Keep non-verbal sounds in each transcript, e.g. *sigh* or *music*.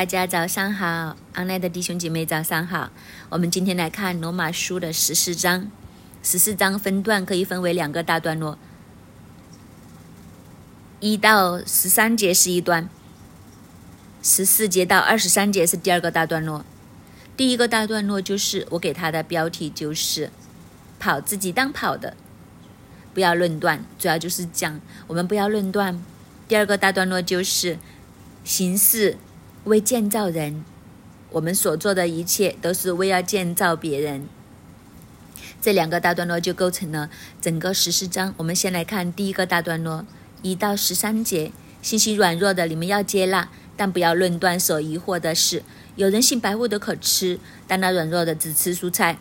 大家早上好，安奈的弟兄姐妹早上好。我们今天来看罗马书的十四章，十四章分段可以分为两个大段落，一到十三节是一段，十四节到二十三节是第二个大段落。第一个大段落就是我给它的标题就是“跑自己当跑的”，不要论断，主要就是讲我们不要论断。第二个大段落就是形式。为建造人，我们所做的一切都是为要建造别人。这两个大段落就构成了整个十四章。我们先来看第一个大段落，一到十三节。信心软弱的，你们要接纳，但不要论断所疑惑的事。有人信白物的可吃，但那软弱的只吃蔬菜。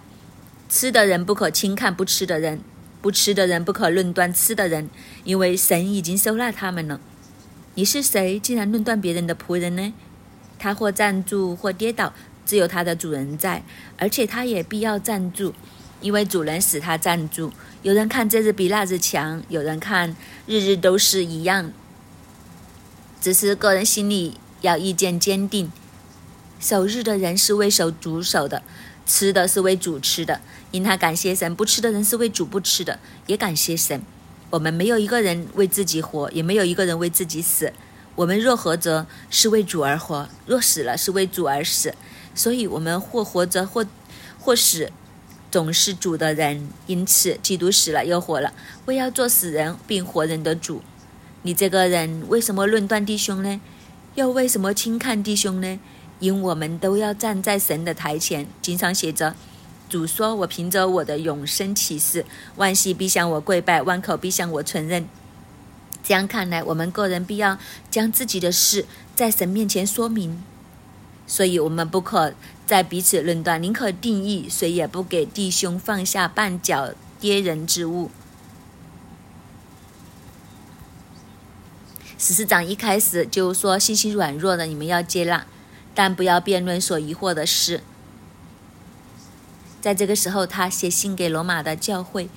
吃的人不可轻看不吃的人，不吃的人不可论断吃的人，因为神已经收纳他们了。你是谁，竟然论断别人的仆人呢？他或站住或跌倒，只有他的主人在，而且他也必要站住，因为主人使他站住。有人看这日比那日强，有人看日日都是一样。只是个人心里要意见坚定。守日的人是为守主守的，吃的是为主吃的，因他感谢神；不吃的人是为主不吃的，也感谢神。我们没有一个人为自己活，也没有一个人为自己死。我们若活着，是为主而活；若死了，是为主而死。所以，我们或活着，或或死，总是主的人。因此，基督死了又活了，为要做死人并活人的主。你这个人为什么论断弟兄呢？又为什么轻看弟兄呢？因我们都要站在神的台前。经常写着：“主说，我凭着我的永生启示，万膝必向我跪拜，万口必向我承认。”这样看来，我们个人必要将自己的事在神面前说明，所以我们不可在彼此论断，宁可定义，谁也不给弟兄放下绊脚跌人之物。十四章一开始就说：“信心软弱的，你们要接纳，但不要辩论所疑惑的事。”在这个时候，他写信给罗马的教会。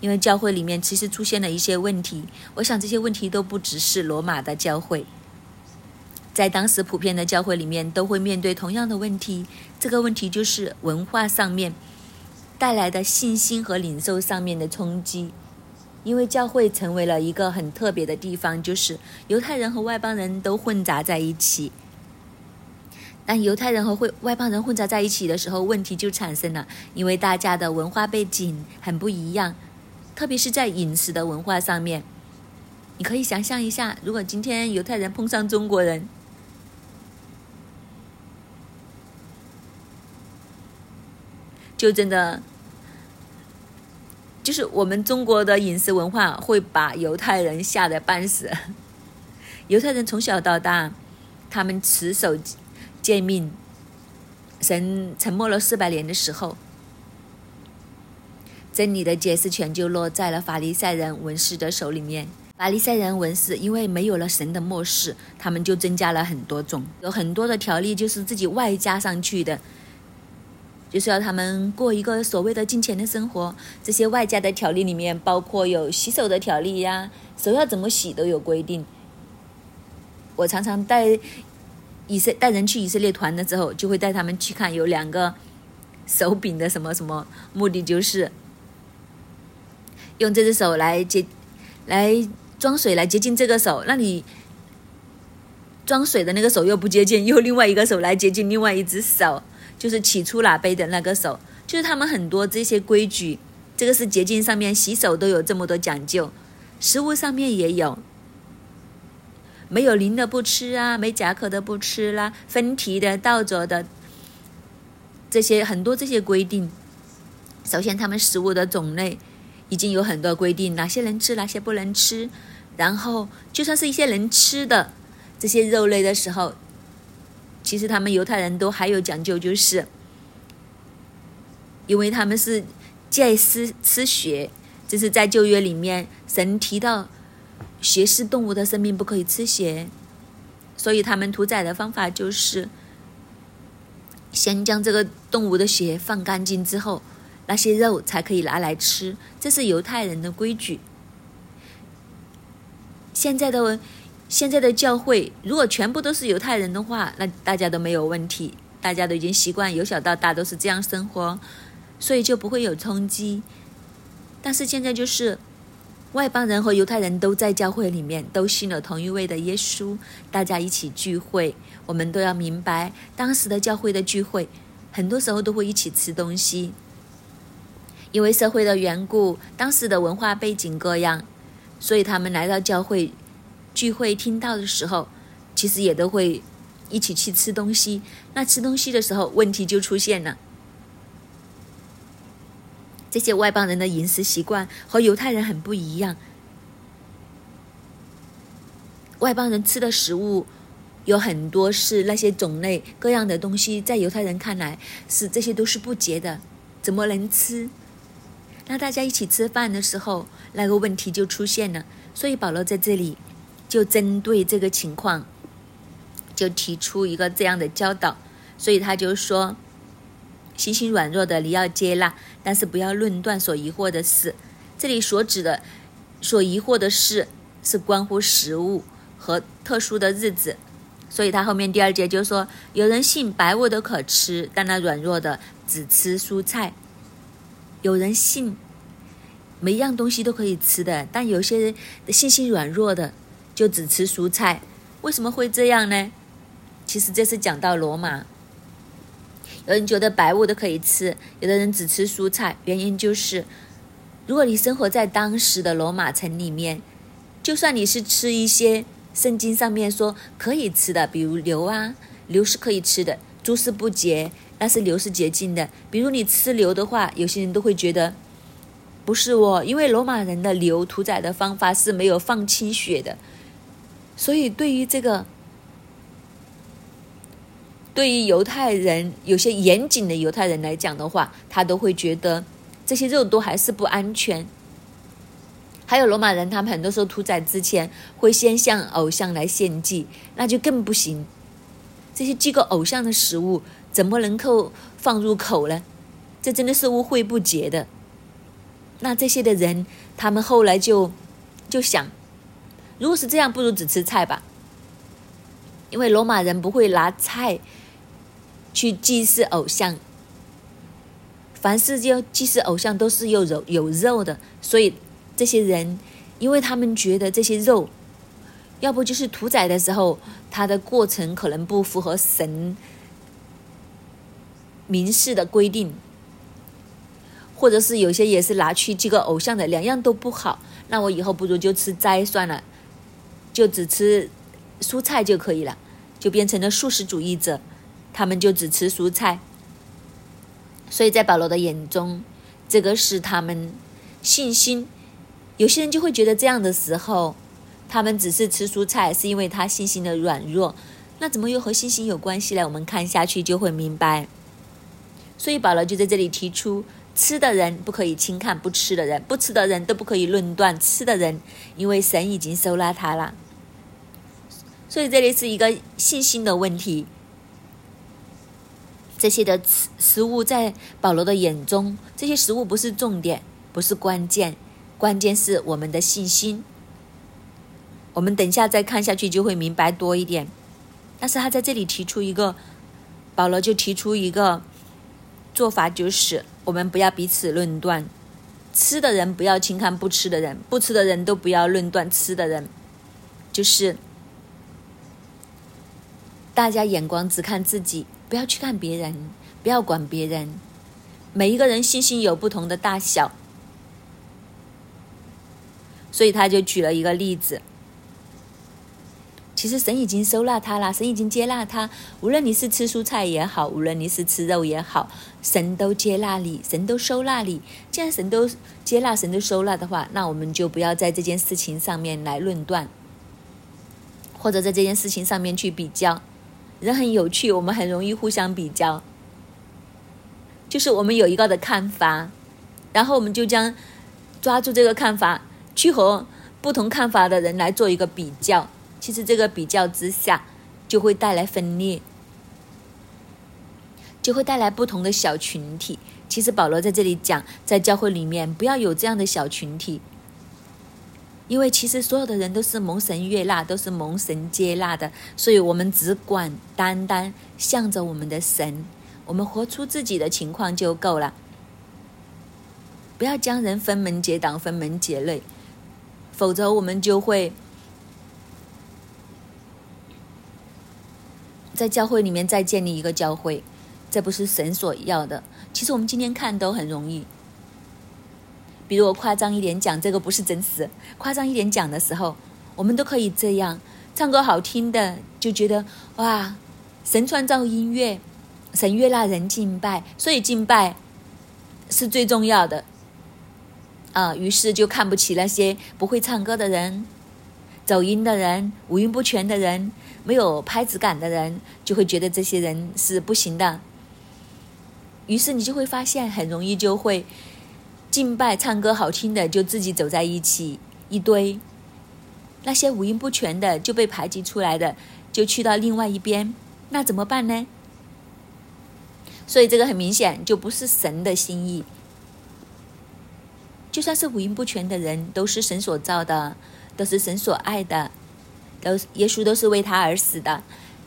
因为教会里面其实出现了一些问题，我想这些问题都不只是罗马的教会，在当时普遍的教会里面都会面对同样的问题。这个问题就是文化上面带来的信心和领受上面的冲击。因为教会成为了一个很特别的地方，就是犹太人和外邦人都混杂在一起。当犹太人和会外邦人混杂在一起的时候，问题就产生了，因为大家的文化背景很不一样。特别是在饮食的文化上面，你可以想象一下，如果今天犹太人碰上中国人，就真的就是我们中国的饮食文化会把犹太人吓得半死。犹太人从小到大，他们持守诫命，神沉默了四百年的时候。真理的解释权就落在了法利赛人文士的手里面。法利赛人文士因为没有了神的漠视，他们就增加了很多种，有很多的条例就是自己外加上去的，就是要他们过一个所谓的金钱的生活。这些外加的条例里面包括有洗手的条例呀，手要怎么洗都有规定。我常常带以色带人去以色列团的时候，就会带他们去看有两个手柄的什么什么，目的就是。用这只手来接，来装水来接近这个手，那你装水的那个手又不接近，用另外一个手来接近另外一只手，就是起初拿杯的那个手，就是他们很多这些规矩，这个是洁净上面洗手都有这么多讲究，食物上面也有，没有鳞的不吃啊，没甲壳的不吃啦，分蹄的、倒着的，这些很多这些规定，首先他们食物的种类。已经有很多规定，哪些能吃，哪些不能吃。然后，就算是一些能吃的这些肉类的时候，其实他们犹太人都还有讲究，就是因为他们是戒吃吃血，这是在旧约里面神提到血是动物的生命不可以吃血，所以他们屠宰的方法就是先将这个动物的血放干净之后。那些肉才可以拿来吃，这是犹太人的规矩。现在的现在的教会如果全部都是犹太人的话，那大家都没有问题，大家都已经习惯由小到大都是这样生活，所以就不会有冲击。但是现在就是外邦人和犹太人都在教会里面，都信了同一位的耶稣，大家一起聚会，我们都要明白，当时的教会的聚会，很多时候都会一起吃东西。因为社会的缘故，当时的文化背景各样，所以他们来到教会聚会听到的时候，其实也都会一起去吃东西。那吃东西的时候，问题就出现了。这些外邦人的饮食习惯和犹太人很不一样。外邦人吃的食物有很多是那些种类各样的东西，在犹太人看来是这些都是不洁的，怎么能吃？那大家一起吃饭的时候，那个问题就出现了。所以保罗在这里就针对这个情况，就提出一个这样的教导。所以他就说：心心软弱的你要接纳，但是不要论断所疑惑的事。这里所指的所疑惑的事，是关乎食物和特殊的日子。所以他后面第二节就说：有人信白物都可吃，但那软弱的只吃蔬菜。有人信每一样东西都可以吃的，但有些人的信心软弱的就只吃蔬菜。为什么会这样呢？其实这是讲到罗马，有人觉得白物都可以吃，有的人只吃蔬菜。原因就是，如果你生活在当时的罗马城里面，就算你是吃一些圣经上面说可以吃的，比如牛啊，牛是可以吃的，猪是不洁。但是牛是洁净的，比如你吃牛的话，有些人都会觉得不是哦，因为罗马人的牛屠宰的方法是没有放清血的，所以对于这个，对于犹太人有些严谨的犹太人来讲的话，他都会觉得这些肉都还是不安全。还有罗马人，他们很多时候屠宰之前会先向偶像来献祭，那就更不行。这些祭过偶像的食物。怎么能够放入口呢？这真的是污秽不洁的。那这些的人，他们后来就就想，如果是这样，不如只吃菜吧。因为罗马人不会拿菜去祭祀偶像，凡是要祭祀偶像都是有肉有肉的，所以这些人，因为他们觉得这些肉，要不就是屠宰的时候，它的过程可能不符合神。民事的规定，或者是有些也是拿去祭个偶像的，两样都不好。那我以后不如就吃斋算了，就只吃蔬菜就可以了，就变成了素食主义者。他们就只吃蔬菜。所以在保罗的眼中，这个是他们信心。有些人就会觉得这样的时候，他们只是吃蔬菜，是因为他信心的软弱。那怎么又和信心有关系呢？我们看下去就会明白。所以保罗就在这里提出，吃的人不可以轻看不吃的人，不吃的人都不可以论断吃的人，因为神已经收纳他了。所以这里是一个信心的问题。这些的食食物在保罗的眼中，这些食物不是重点，不是关键，关键是我们的信心。我们等下再看下去就会明白多一点。但是他在这里提出一个，保罗就提出一个。做法就是，我们不要彼此论断，吃的人不要轻看不吃的人，不吃的人都不要论断吃的人，就是大家眼光只看自己，不要去看别人，不要管别人。每一个人信心有不同的大小，所以他就举了一个例子。其实神已经收纳他了，神已经接纳他。无论你是吃蔬菜也好，无论你是吃肉也好，神都接纳你，神都收纳你。既然神都接纳，神都收纳的话，那我们就不要在这件事情上面来论断，或者在这件事情上面去比较。人很有趣，我们很容易互相比较，就是我们有一个的看法，然后我们就将抓住这个看法，去和不同看法的人来做一个比较。其实这个比较之下，就会带来分裂，就会带来不同的小群体。其实保罗在这里讲，在教会里面不要有这样的小群体，因为其实所有的人都是蒙神悦纳，都是蒙神接纳的，所以我们只管单单向着我们的神，我们活出自己的情况就够了。不要将人分门结党、分门结类，否则我们就会在教会里面再建立一个教会，这不是神所要的。其实我们今天看都很容易。比如我夸张一点讲，这个不是真实。夸张一点讲的时候，我们都可以这样唱歌好听的，就觉得哇，神创造音乐，神悦纳人敬拜，所以敬拜是最重要的啊。于是就看不起那些不会唱歌的人、走音的人、五音不全的人、没有拍子感的人，就会觉得这些人是不行的。于是你就会发现，很容易就会。敬拜、唱歌好听的就自己走在一起一堆，那些五音不全的就被排挤出来的就去到另外一边，那怎么办呢？所以这个很明显就不是神的心意。就算是五音不全的人，都是神所造的，都是神所爱的，都耶稣都是为他而死的。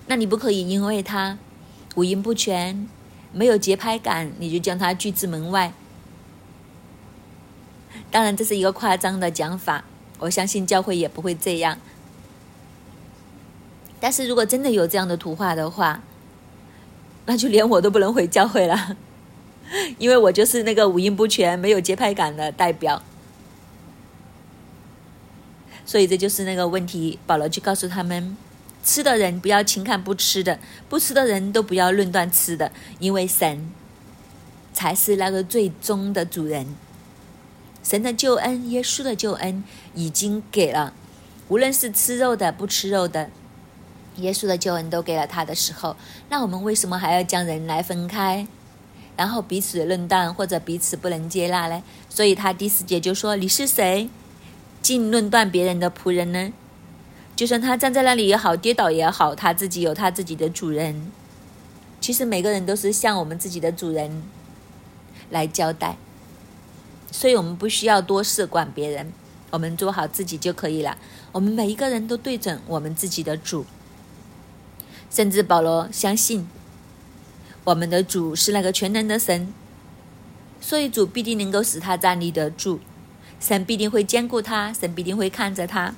那你不可以因为他五音不全、没有节拍感，你就将他拒之门外。当然，这是一个夸张的讲法。我相信教会也不会这样。但是如果真的有这样的图画的话，那就连我都不能回教会了，因为我就是那个五音不全、没有节拍感的代表。所以这就是那个问题。保罗就告诉他们：吃的人不要轻看不吃的，不吃的人都不要论断吃的，因为神才是那个最终的主人。神的救恩，耶稣的救恩已经给了，无论是吃肉的、不吃肉的，耶稣的救恩都给了他的时候，那我们为什么还要将人来分开，然后彼此论断或者彼此不能接纳呢？所以他第四节就说：“你是谁，竟论断别人的仆人呢？就算他站在那里也好，跌倒也好，他自己有他自己的主人。其实每个人都是向我们自己的主人来交代。”所以我们不需要多事管别人，我们做好自己就可以了。我们每一个人都对准我们自己的主，甚至保罗相信我们的主是那个全能的神，所以主必定能够使他站立得住，神必定会兼顾他，神必定会看着他。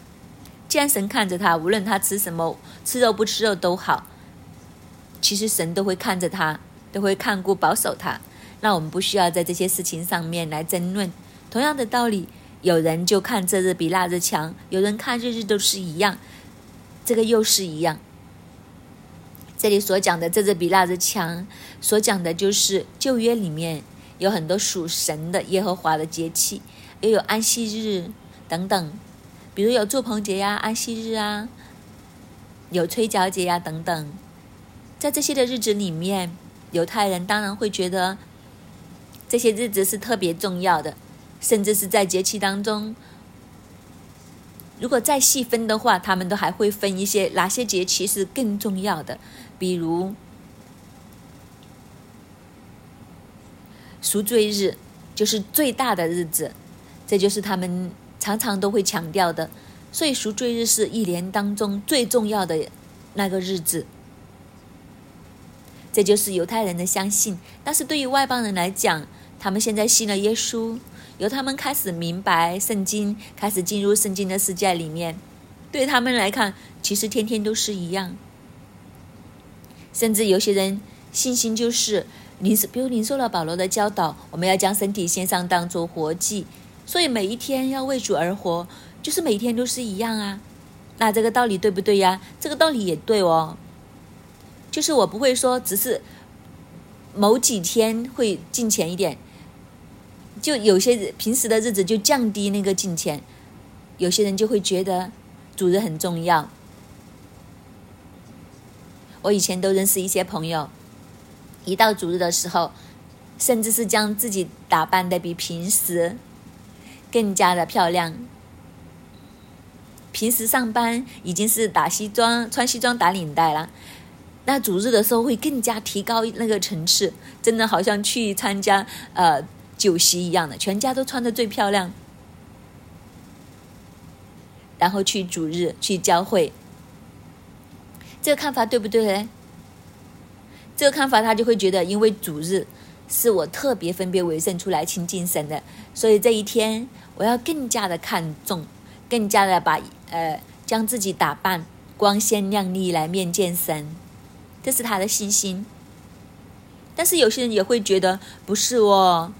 既然神看着他，无论他吃什么，吃肉不吃肉都好，其实神都会看着他，都会看顾保守他。那我们不需要在这些事情上面来争论。同样的道理，有人就看这日比那日强，有人看日日都是一样，这个又是一样。这里所讲的这日比那日强，所讲的就是旧约里面有很多属神的耶和华的节气，也有安息日等等，比如有祝棚节呀、安息日啊，有吹角节呀等等。在这些的日子里面，犹太人当然会觉得。这些日子是特别重要的，甚至是在节气当中，如果再细分的话，他们都还会分一些哪些节气是更重要的，比如赎罪日，就是最大的日子，这就是他们常常都会强调的。所以赎罪日是一年当中最重要的那个日子，这就是犹太人的相信。但是对于外邦人来讲，他们现在信了耶稣，由他们开始明白圣经，开始进入圣经的世界里面。对他们来看，其实天天都是一样。甚至有些人信心就是领，比如领受了保罗的教导，我们要将身体献上当做活祭，所以每一天要为主而活，就是每天都是一样啊。那这个道理对不对呀？这个道理也对哦。就是我不会说只是某几天会进钱一点。就有些平时的日子就降低那个进钱，有些人就会觉得主日很重要。我以前都认识一些朋友，一到主日的时候，甚至是将自己打扮的比平时更加的漂亮。平时上班已经是打西装、穿西装打领带了，那主日的时候会更加提高那个层次，真的好像去参加呃。酒席一样的，全家都穿的最漂亮。然后去主日去教会。这个看法对不对呢？这个看法他就会觉得，因为主日是我特别分别为圣出来亲近神的，所以这一天我要更加的看重，更加的把呃将自己打扮光鲜亮丽来面见神，这是他的信心。但是有些人也会觉得不是哦，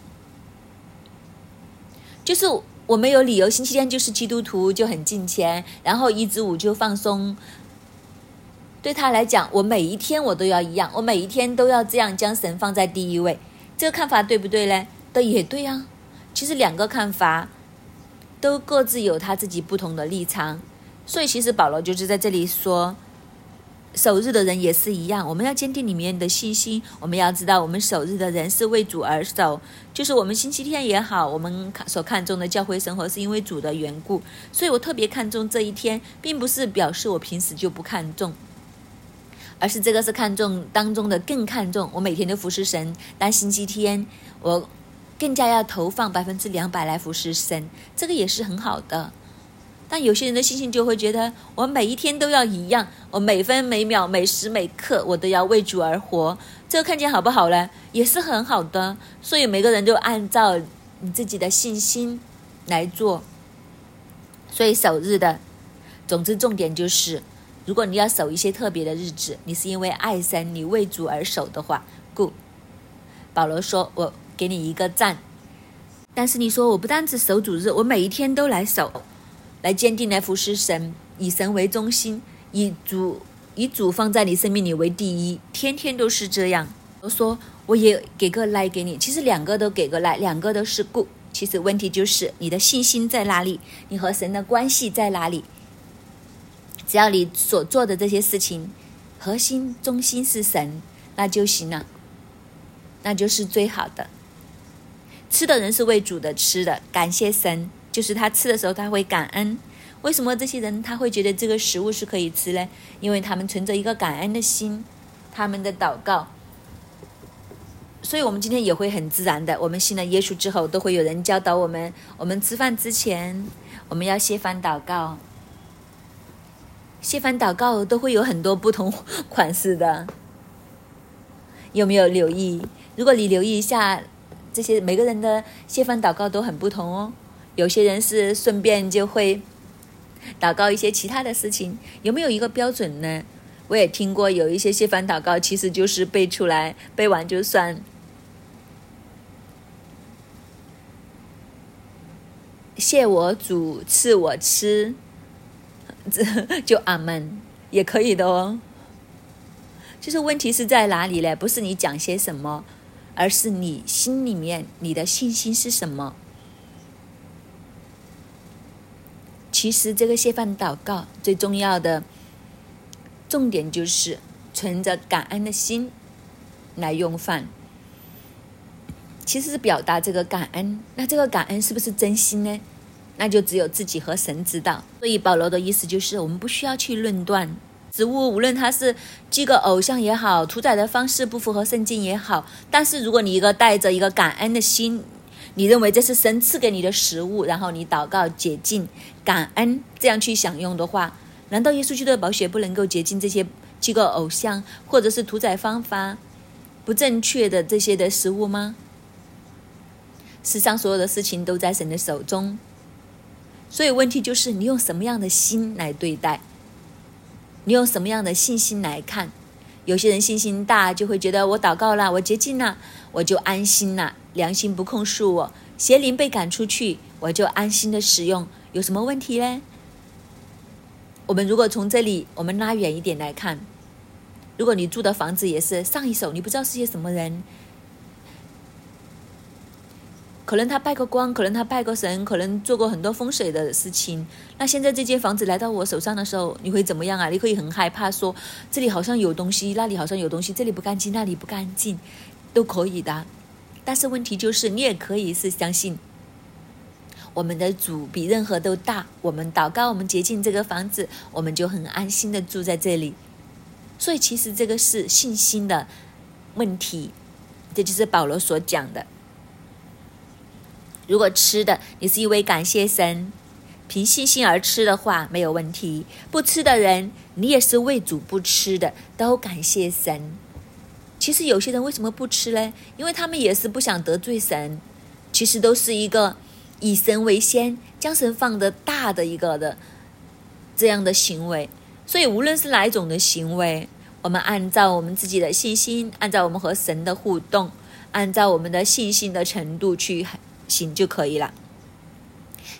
就是我没有理由，星期天就是基督徒就很敬虔，然后一至五就放松。对他来讲，我每一天我都要一样，我每一天都要这样将神放在第一位。这个看法对不对呢？的也对啊。其实两个看法都各自有他自己不同的立场。所以其实保罗就是在这里说，守日的人也是一样。我们要坚定里面的信心，我们要知道我们守日的人是为主而守。就是我们星期天也好，我们所看重的教会生活是因为主的缘故。所以我特别看重这一天，并不是表示我平时就不看重。而是这个是看重当中的更看重，我每天都服侍神，但星期天我更加要投放百分之两百来服侍神，这个也是很好的。但有些人的信心就会觉得，我每一天都要一样，我每分每秒每时每刻我都要为主而活，这个看见好不好呢？也是很好的。所以每个人都按照你自己的信心来做。所以守日的，总之重点就是。如果你要守一些特别的日子，你是因为爱神，你为主而守的话故。保罗说：“我给你一个赞。”但是你说我不单只守主日，我每一天都来守，来坚定来服侍神，以神为中心，以主以主放在你生命里为第一，天天都是这样。我说我也给个来给你，其实两个都给个来，两个都是固。其实问题就是你的信心在哪里，你和神的关系在哪里？只要你所做的这些事情，核心中心是神，那就行了，那就是最好的。吃的人是为主的吃的，感谢神，就是他吃的时候他会感恩。为什么这些人他会觉得这个食物是可以吃呢？因为他们存着一个感恩的心，他们的祷告。所以我们今天也会很自然的，我们信了耶稣之后，都会有人教导我们：我们吃饭之前，我们要谢饭祷告。谢饭祷告都会有很多不同款式的，有没有留意？如果你留意一下，这些每个人的谢饭祷告都很不同哦。有些人是顺便就会祷告一些其他的事情，有没有一个标准呢？我也听过有一些谢饭祷告，其实就是背出来，背完就算。谢我主赐我吃。这 *laughs* 就阿门也可以的哦。就是问题是在哪里嘞？不是你讲些什么，而是你心里面你的信心是什么。其实这个谢饭祷告最重要的重点就是存着感恩的心来用饭。其实是表达这个感恩，那这个感恩是不是真心呢？那就只有自己和神知道。所以保罗的意思就是，我们不需要去论断植物，无论它是祭个偶像也好，屠宰的方式不符合圣经也好。但是如果你一个带着一个感恩的心，你认为这是神赐给你的食物，然后你祷告洁净、感恩，这样去享用的话，难道耶稣基督的宝血不能够洁净这些祭个偶像或者是屠宰方法不正确的这些的食物吗？世上所有的事情都在神的手中。所以问题就是你用什么样的心来对待，你用什么样的信心来看？有些人信心大，就会觉得我祷告了，我洁净了，我就安心了，良心不控诉我，邪灵被赶出去，我就安心的使用，有什么问题嘞？我们如果从这里我们拉远一点来看，如果你住的房子也是上一手，你不知道是些什么人。可能他拜过光，可能他拜过神，可能做过很多风水的事情。那现在这间房子来到我手上的时候，你会怎么样啊？你会很害怕，说这里好像有东西，那里好像有东西，这里不干净，那里不干净，都可以的。但是问题就是，你也可以是相信我们的主比任何都大。我们祷告，我们洁净这个房子，我们就很安心的住在这里。所以其实这个是信心的问题，这就是保罗所讲的。如果吃的你是因为感谢神，凭信心而吃的话没有问题，不吃的人你也是为主不吃的，都感谢神。其实有些人为什么不吃呢？因为他们也是不想得罪神，其实都是一个以神为先，将神放得大的一个的这样的行为。所以无论是哪一种的行为，我们按照我们自己的信心，按照我们和神的互动，按照我们的信心的程度去行就可以了。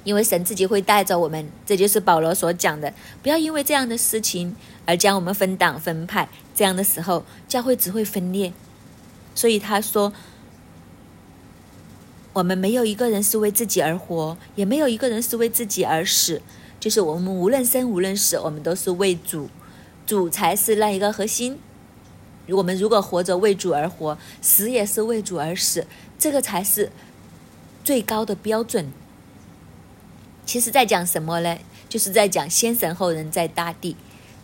因为神自己会带着我们，这就是保罗所讲的。不要因为这样的事情而将我们分党分派，这样的时候教会只会分裂。所以他说，我们没有一个人是为自己而活，也没有一个人是为自己而死。就是我们无论生无论死，我们都是为主，主才是那一个核心。我们如果活着为主而活，死也是为主而死，这个才是最高的标准。其实在讲什么呢？就是在讲先神后人，在大地。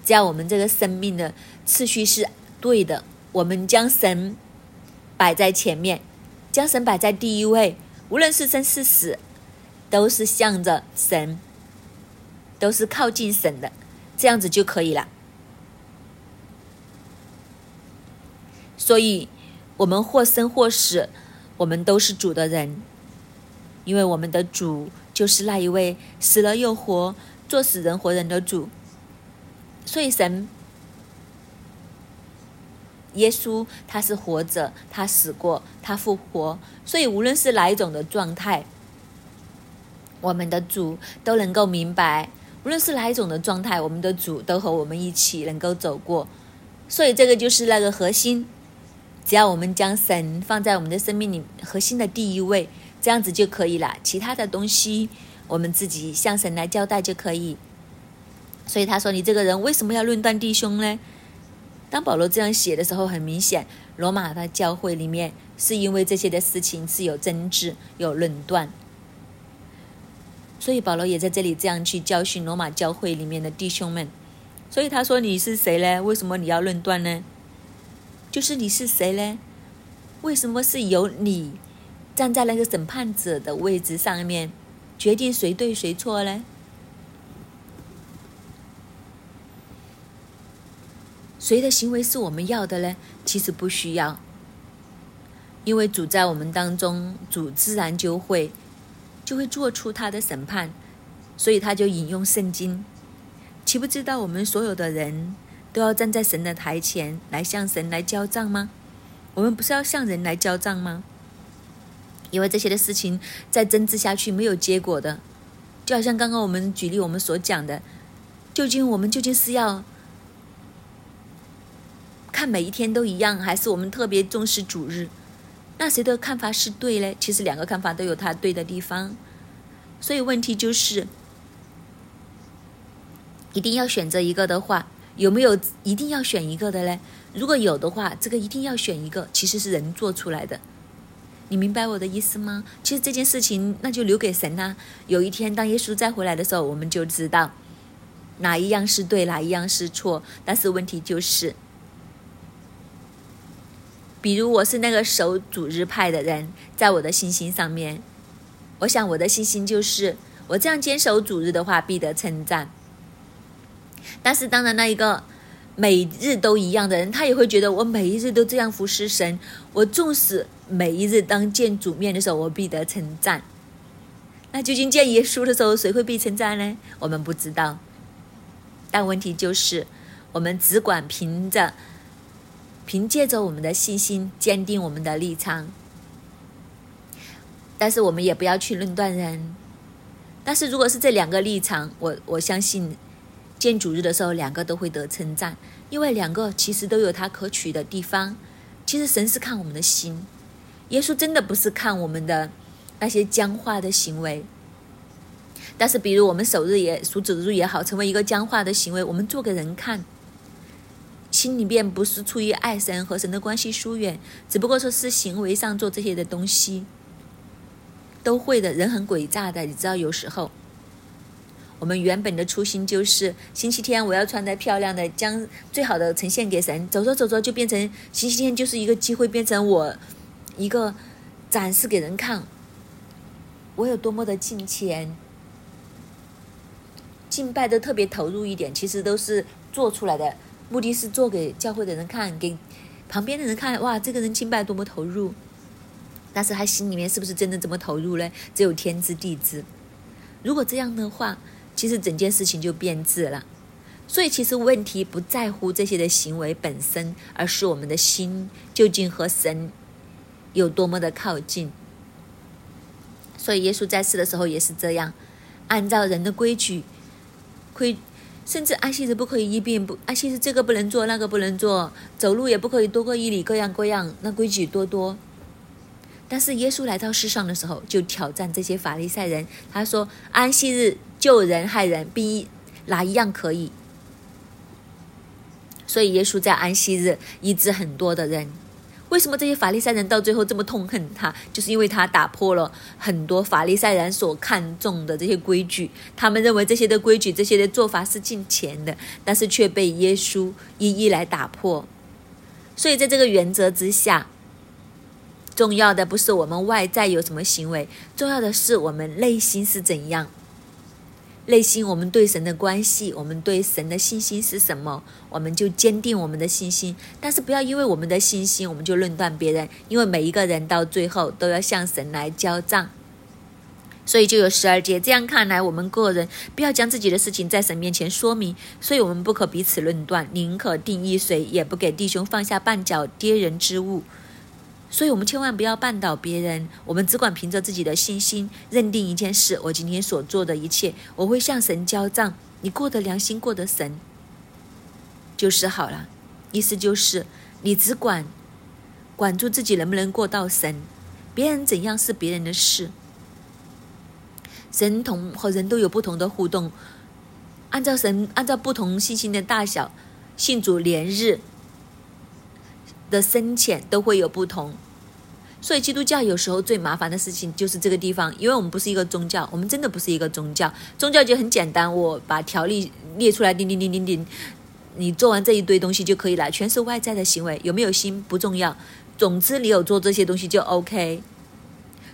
只要我们这个生命的次序是对的，我们将神摆在前面，将神摆在第一位，无论是生是死，都是向着神，都是靠近神的，这样子就可以了。所以，我们或生或死，我们都是主的人，因为我们的主。就是那一位死了又活、做死人活人的主，所以神耶稣他是活着，他死过，他复活，所以无论是哪一种的状态，我们的主都能够明白；无论是哪一种的状态，我们的主都和我们一起能够走过。所以这个就是那个核心，只要我们将神放在我们的生命里核心的第一位。这样子就可以了，其他的东西我们自己向神来交代就可以。所以他说：“你这个人为什么要论断弟兄呢？”当保罗这样写的时候，很明显，罗马的教会里面是因为这些的事情是有争执、有论断。所以保罗也在这里这样去教训罗马教会里面的弟兄们。所以他说：“你是谁呢？为什么你要论断呢？就是你是谁呢？为什么是由你？”站在那个审判者的位置上面，决定谁对谁错呢？谁的行为是我们要的呢？其实不需要，因为主在我们当中，主自然就会就会做出他的审判，所以他就引用圣经。岂不知道我们所有的人都要站在神的台前来向神来交账吗？我们不是要向人来交账吗？因为这些的事情再争执下去没有结果的，就好像刚刚我们举例我们所讲的，究竟我们究竟是要看每一天都一样，还是我们特别重视主日？那谁的看法是对嘞？其实两个看法都有它对的地方，所以问题就是一定要选择一个的话，有没有一定要选一个的嘞？如果有的话，这个一定要选一个，其实是人做出来的。你明白我的意思吗？其实这件事情那就留给神呐。有一天当耶稣再回来的时候，我们就知道哪一样是对，哪一样是错。但是问题就是，比如我是那个守主日派的人，在我的信心上面，我想我的信心就是我这样坚守主日的话，必得称赞。但是当然那一个。每日都一样的人，他也会觉得我每一日都这样服侍神。我纵使每一日当见主面的时候，我必得称赞。那究竟见耶稣的时候，谁会被称赞呢？我们不知道。但问题就是，我们只管凭着、凭借着我们的信心，坚定我们的立场。但是我们也不要去论断人。但是如果是这两个立场，我我相信。见主日的时候，两个都会得称赞，因为两个其实都有他可取的地方。其实神是看我们的心，耶稣真的不是看我们的那些僵化的行为。但是，比如我们守日也属主日也好，成为一个僵化的行为，我们做给人看，心里面不是出于爱神和神的关系疏远，只不过说是行为上做这些的东西，都会的。人很诡诈的，你知道，有时候。我们原本的初心就是星期天我要穿的漂亮的，将最好的呈现给神。走着走着就变成星期天就是一个机会，变成我一个展示给人看，我有多么的敬虔。敬拜的特别投入一点，其实都是做出来的，目的是做给教会的人看，给旁边的人看。哇，这个人敬拜多么投入！但是他心里面是不是真的这么投入呢？只有天知地知。如果这样的话，其实整件事情就变质了。所以，其实问题不在乎这些的行为本身，而是我们的心究竟和神有多么的靠近。所以，耶稣在世的时候也是这样，按照人的规矩。以，甚至安息日不可以一病不安息日这个不能做那个不能做，走路也不可以多过一里，各样各样，那规矩多多。但是耶稣来到世上的时候，就挑战这些法利赛人，他说：“安息日救人害人，比哪一样可以？”所以耶稣在安息日医治很多的人。为什么这些法利赛人到最后这么痛恨他？就是因为他打破了很多法利赛人所看重的这些规矩。他们认为这些的规矩、这些的做法是进钱的，但是却被耶稣一一来打破。所以在这个原则之下，重要的不是我们外在有什么行为，重要的是我们内心是怎样。内心，我们对神的关系，我们对神的信心是什么？我们就坚定我们的信心。但是不要因为我们的信心，我们就论断别人。因为每一个人到最后都要向神来交账。所以就有十二节。这样看来，我们个人不要将自己的事情在神面前说明。所以我们不可彼此论断，宁可定义谁，也不给弟兄放下绊脚跌人之物。所以，我们千万不要绊倒别人。我们只管凭着自己的信心，认定一件事：我今天所做的一切，我会向神交账。你过得良心，过得神，就是好了。意思就是，你只管管住自己能不能过到神，别人怎样是别人的事。神同和人都有不同的互动，按照神，按照不同信心的大小，信主连日。的深浅都会有不同，所以基督教有时候最麻烦的事情就是这个地方，因为我们不是一个宗教，我们真的不是一个宗教。宗教就很简单，我把条例列出来，叮叮叮叮叮，你做完这一堆东西就可以了，全是外在的行为，有没有心不重要。总之你有做这些东西就 OK。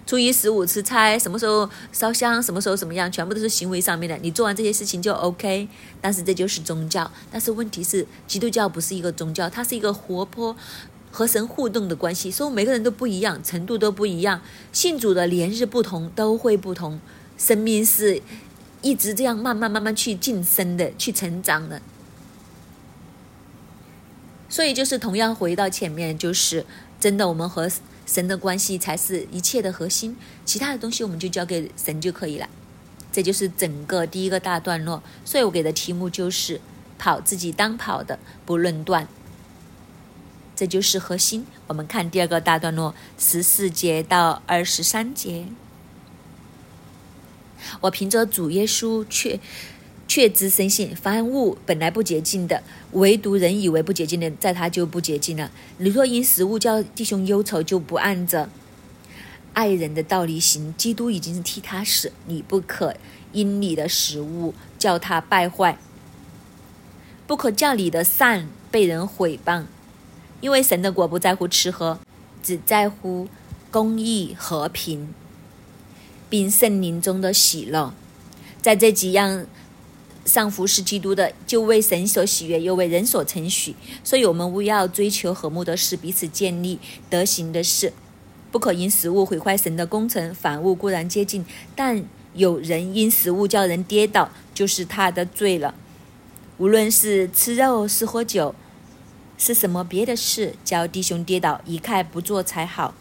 初一十五吃菜，什么时候烧香，什么时候怎么样，全部都是行为上面的，你做完这些事情就 OK。但是这就是宗教，但是问题是基督教不是一个宗教，它是一个活泼和神互动的关系，所以每个人都不一样，程度都不一样，信主的连日不同，都会不同。生命是一直这样慢慢慢慢去晋升的，去成长的。所以就是同样回到前面，就是真的我们和。神的关系才是一切的核心，其他的东西我们就交给神就可以了。这就是整个第一个大段落，所以我给的题目就是“跑自己当跑的，不论断”。这就是核心。我们看第二个大段落，十四节到二十三节。我凭着主耶稣却。知深信，凡物本来不洁净的，唯独人以为不洁净的，在他就不洁净了。你若因食物叫弟兄忧愁，就不按着爱人的道理行。基督已经是替他死，你不可因你的食物叫他败坏，不可叫你的善被人毁谤，因为神的国不在乎吃喝，只在乎公义、和平，并圣灵中的喜乐。在这几样。上服是基督的，就为神所喜悦，又为人所承许。所以，我们务要追求和睦的事，彼此建立德行的事，不可因食物毁坏神的工程。反物固然接近，但有人因食物叫人跌倒，就是他的罪了。无论是吃肉，是喝酒，是什么别的事，叫弟兄跌倒，一概不做才好。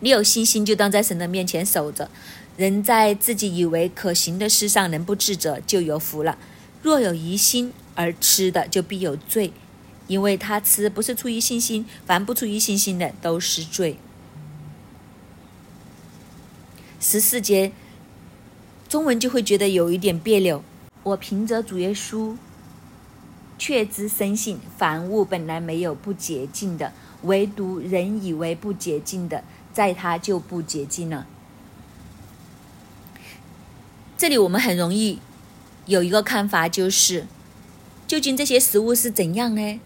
你有信心，就当在神的面前守着。人在自己以为可行的事上能不自责，就有福了。若有疑心而吃的，就必有罪，因为他吃不是出于信心，凡不出于信心的都是罪。十四节，中文就会觉得有一点别扭。我凭着主耶稣，确知深信，凡物本来没有不洁净的，唯独人以为不洁净的，在他就不洁净了。这里我们很容易有一个看法，就是究竟这些食物是怎样呢？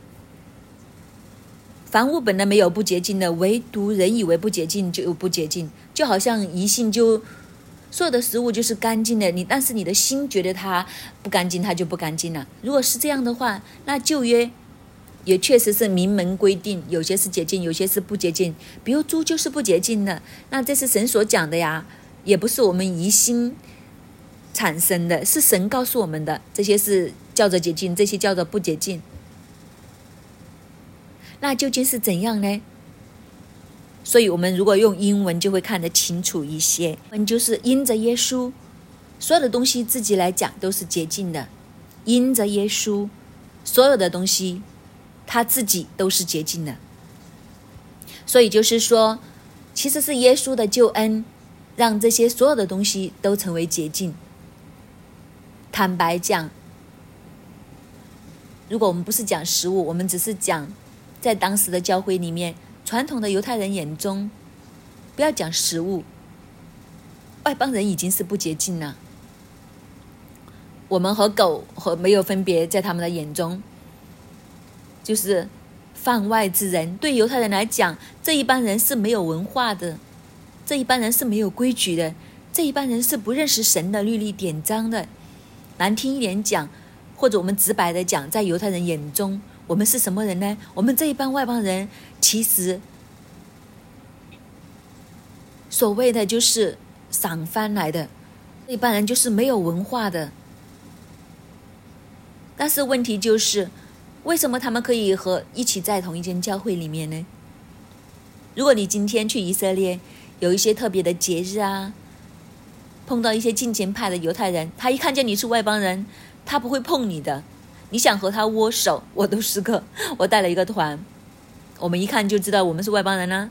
凡物本来没有不洁净的，唯独人以为不洁净就不洁净，就好像疑心就所有的食物就是干净的，你但是你的心觉得它不干净，它就不干净了。如果是这样的话，那旧约也确实是明文规定，有些是洁净，有些是不洁净。比如猪就是不洁净的，那这是神所讲的呀，也不是我们疑心产生的，是神告诉我们的。这些是叫做洁净，这些叫做不洁净。那究竟是怎样呢？所以，我们如果用英文就会看得清楚一些。嗯，就是因着耶稣，所有的东西自己来讲都是洁净的。因着耶稣，所有的东西他自己都是洁净的。所以就是说，其实是耶稣的救恩，让这些所有的东西都成为洁净。坦白讲，如果我们不是讲食物，我们只是讲在当时的教会里面。传统的犹太人眼中，不要讲食物，外邦人已经是不洁净了。我们和狗和没有分别，在他们的眼中，就是犯外之人。对犹太人来讲，这一帮人是没有文化的，这一帮人是没有规矩的，这一帮人是不认识神的律例典章的。难听一点讲，或者我们直白的讲，在犹太人眼中。我们是什么人呢？我们这一帮外邦人，其实所谓的就是赏翻来的，一般人就是没有文化的。但是问题就是，为什么他们可以和一起在同一间教会里面呢？如果你今天去以色列，有一些特别的节日啊，碰到一些敬虔派的犹太人，他一看见你是外邦人，他不会碰你的。你想和他握手，我都是个。我带了一个团，我们一看就知道我们是外邦人啦。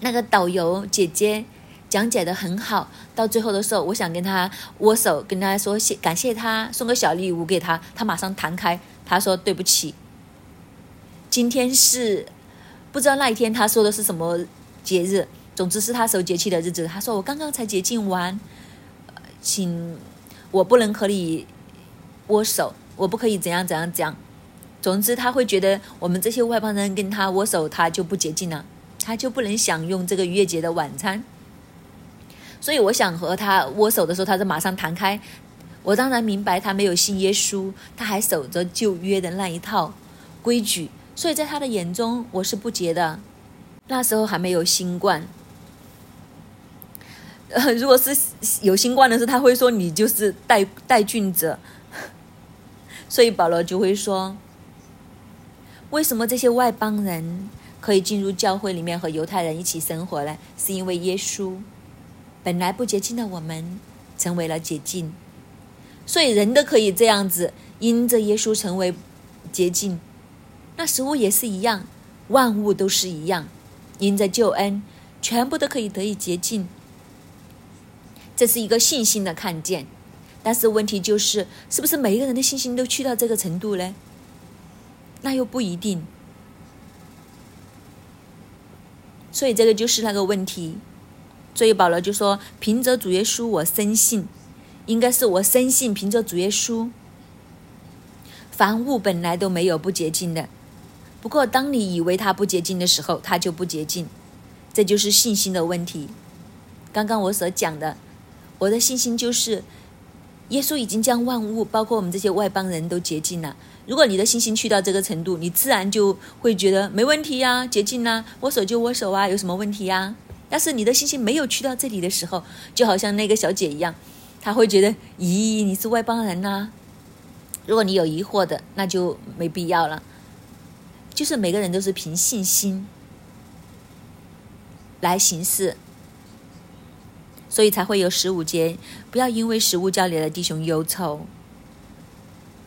那个导游姐姐讲解的很好，到最后的时候，我想跟他握手，跟他说谢，感谢他，送个小礼物给他，他马上弹开，他说对不起。今天是不知道那一天他说的是什么节日，总之是他守节气的日子。他说我刚刚才洁净完，请我不能和你。握手，我不可以怎样怎样怎样。总之，他会觉得我们这些外邦人跟他握手，他就不洁净了，他就不能享用这个逾越节的晚餐。所以，我想和他握手的时候，他就马上弹开。我当然明白他没有信耶稣，他还守着旧约的那一套规矩，所以在他的眼中，我是不洁的。那时候还没有新冠，呃，*laughs* 如果是有新冠的时候，他会说你就是带带菌者。*laughs* 所以保罗就会说：“为什么这些外邦人可以进入教会里面和犹太人一起生活呢？是因为耶稣本来不洁净的我们成为了洁净，所以人都可以这样子因着耶稣成为洁净。那食物也是一样，万物都是一样，因着救恩，全部都可以得以洁净。这是一个信心的看见。”但是问题就是，是不是每一个人的信心都去到这个程度呢？那又不一定。所以这个就是那个问题。所以保罗就说：“凭着主耶稣，我深信，应该是我深信，凭着主耶稣，凡物本来都没有不洁净的。不过当你以为它不洁净的时候，它就不洁净。这就是信心的问题。刚刚我所讲的，我的信心就是。”耶稣已经将万物，包括我们这些外邦人都洁净了。如果你的信心去到这个程度，你自然就会觉得没问题呀，洁净呐，握手就握手啊，有什么问题呀？但是你的信心没有去到这里的时候，就好像那个小姐一样，她会觉得，咦，你是外邦人呐？如果你有疑惑的，那就没必要了。就是每个人都是凭信心来行事。所以才会有十五节，不要因为食物叫你的弟兄忧愁。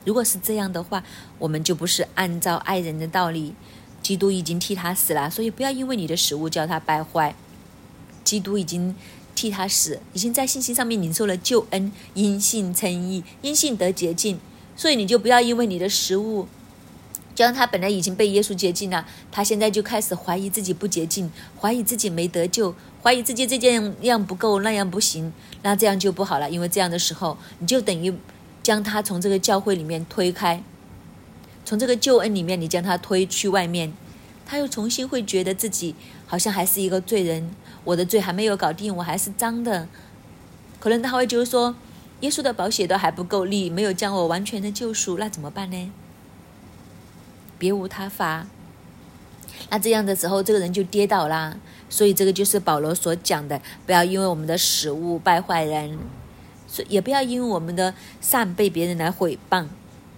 如果是这样的话，我们就不是按照爱人的道理。基督已经替他死了，所以不要因为你的食物叫他败坏。基督已经替他死，已经在信心上面领受了救恩，因信称义，因信得洁净。所以你就不要因为你的食物。就像他本来已经被耶稣洁净了，他现在就开始怀疑自己不洁净，怀疑自己没得救，怀疑自己这件样不够，那样不行，那这样就不好了。因为这样的时候，你就等于将他从这个教会里面推开，从这个救恩里面你将他推去外面，他又重新会觉得自己好像还是一个罪人，我的罪还没有搞定，我还是脏的，可能他会就是说，耶稣的保险都还不够力，没有将我完全的救赎，那怎么办呢？别无他法。那这样的时候，这个人就跌倒啦。所以这个就是保罗所讲的，不要因为我们的食物败坏人，所也不要因为我们的善被别人来毁谤。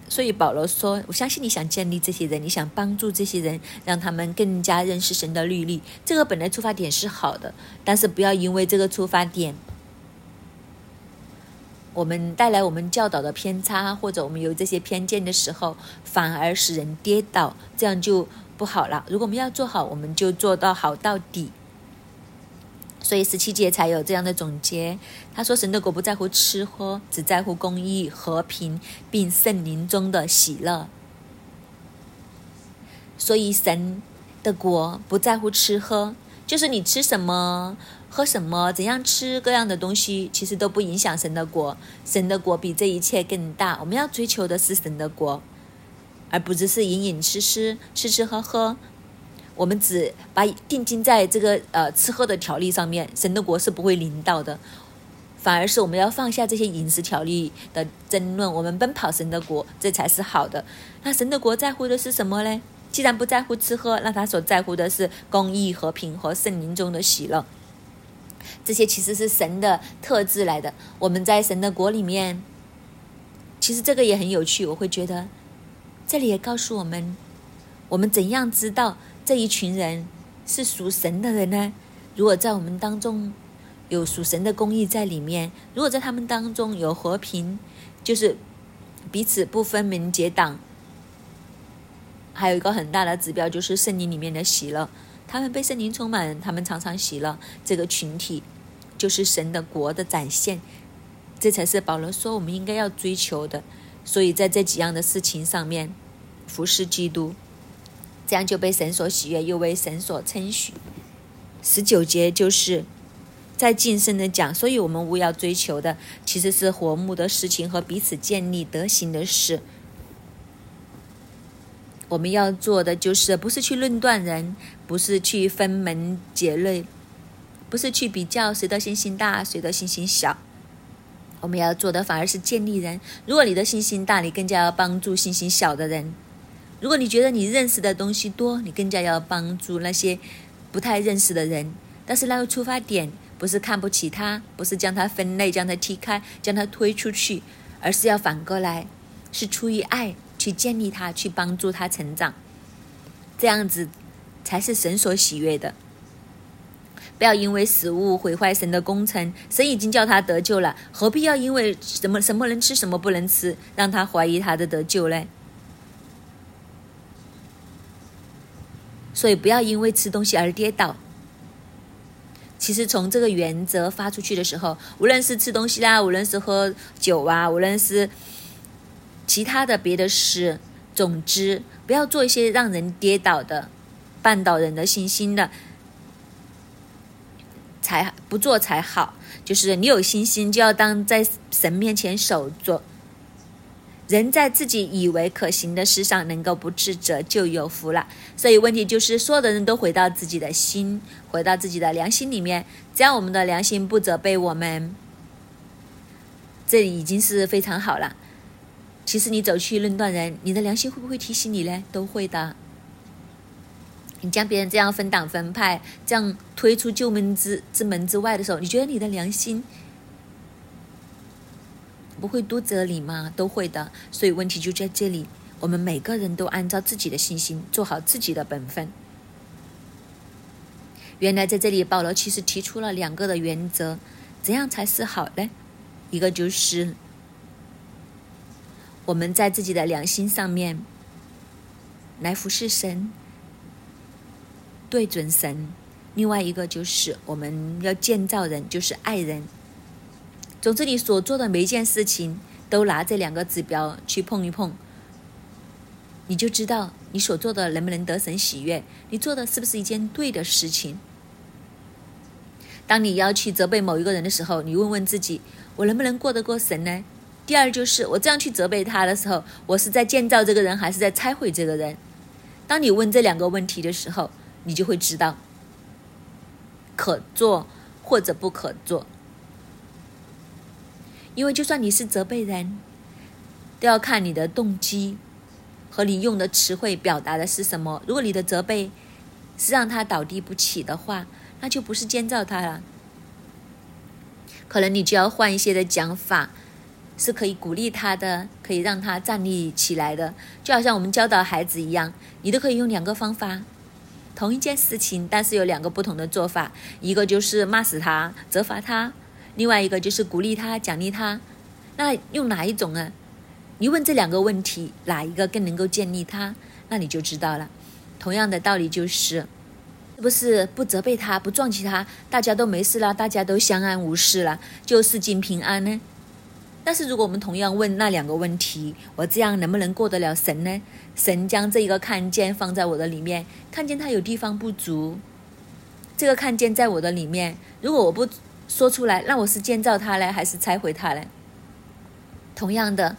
所以保罗说：“我相信你想建立这些人，你想帮助这些人，让他们更加认识神的律例。这个本来出发点是好的，但是不要因为这个出发点，我们带来我们教导的偏差，或者我们有这些偏见的时候，反而使人跌倒，这样就不好了。如果我们要做好，我们就做到好到底。”所以十七节才有这样的总结。他说：“神的国不在乎吃喝，只在乎公义、和平，并圣灵中的喜乐。”所以神的国不在乎吃喝，就是你吃什么、喝什么、怎样吃各样的东西，其实都不影响神的国。神的国比这一切更大。我们要追求的是神的国，而不只是饮饮吃吃、吃吃喝喝。我们只把定睛在这个呃吃喝的条例上面，神的国是不会临到的，反而是我们要放下这些饮食条例的争论，我们奔跑神的国，这才是好的。那神的国在乎的是什么呢？既然不在乎吃喝，那他所在乎的是公义、和平和圣灵中的喜乐。这些其实是神的特质来的。我们在神的国里面，其实这个也很有趣。我会觉得，这里也告诉我们，我们怎样知道。这一群人是属神的人呢？如果在我们当中有属神的公义在里面，如果在他们当中有和平，就是彼此不分门结党，还有一个很大的指标就是圣灵里面的喜乐。他们被圣灵充满，他们常常喜乐。这个群体就是神的国的展现，这才是保罗说我们应该要追求的。所以在这几样的事情上面，服侍基督。这样就被神所喜悦，又为神所称许。十九节就是在晋升的讲，所以我们务要追求的其实是和睦的事情和彼此建立德行的事。我们要做的就是不是去论断人，不是去分门结类，不是去比较谁的信心大，谁的信心小。我们要做的反而是建立人。如果你的信心大，你更加要帮助信心小的人。如果你觉得你认识的东西多，你更加要帮助那些不太认识的人。但是那个出发点不是看不起他，不是将他分类、将他踢开、将他推出去，而是要反过来，是出于爱去建立他，去帮助他成长。这样子才是神所喜悦的。不要因为食物毁坏神的工程，神已经叫他得救了，何必要因为什么什么能吃什么不能吃，让他怀疑他的得救呢？所以不要因为吃东西而跌倒。其实从这个原则发出去的时候，无论是吃东西啦，无论是喝酒啊，无论是其他的别的事，总之不要做一些让人跌倒的、绊倒人的信心的，才不做才好。就是你有信心，就要当在神面前守着。人在自己以为可行的事上能够不自责，就有福了。所以问题就是，所有的人都回到自己的心，回到自己的良心里面。只要我们的良心不责备我们，这已经是非常好了。其实你走去论断人，你的良心会不会提醒你呢？都会的。你将别人这样分党分派，这样推出旧门之之门之外的时候，你觉得你的良心？不会多责你吗？都会的。所以问题就在这里，我们每个人都按照自己的信心做好自己的本分。原来在这里，保罗其实提出了两个的原则，怎样才是好呢？一个就是我们在自己的良心上面来服侍神，对准神；另外一个就是我们要建造人，就是爱人。总之，你所做的每一件事情，都拿这两个指标去碰一碰，你就知道你所做的能不能得神喜悦，你做的是不是一件对的事情。当你要去责备某一个人的时候，你问问自己：我能不能过得过神呢？第二就是我这样去责备他的时候，我是在建造这个人，还是在拆毁这个人？当你问这两个问题的时候，你就会知道可做或者不可做。因为就算你是责备人，都要看你的动机和你用的词汇表达的是什么。如果你的责备是让他倒地不起的话，那就不是建造他了。可能你就要换一些的讲法，是可以鼓励他的，可以让他站立起来的。就好像我们教导孩子一样，你都可以用两个方法，同一件事情，但是有两个不同的做法。一个就是骂死他、责罚他，另外一个就是鼓励他、奖励他。那用哪一种呢？你问这两个问题，哪一个更能够建立他？那你就知道了。同样的道理就是。是不是不责备他，不撞击他，大家都没事了，大家都相安无事了，就世间平安呢？但是如果我们同样问那两个问题，我这样能不能过得了神呢？神将这一个看见放在我的里面，看见他有地方不足，这个看见在我的里面，如果我不说出来，那我是建造他呢，还是拆毁他呢？同样的，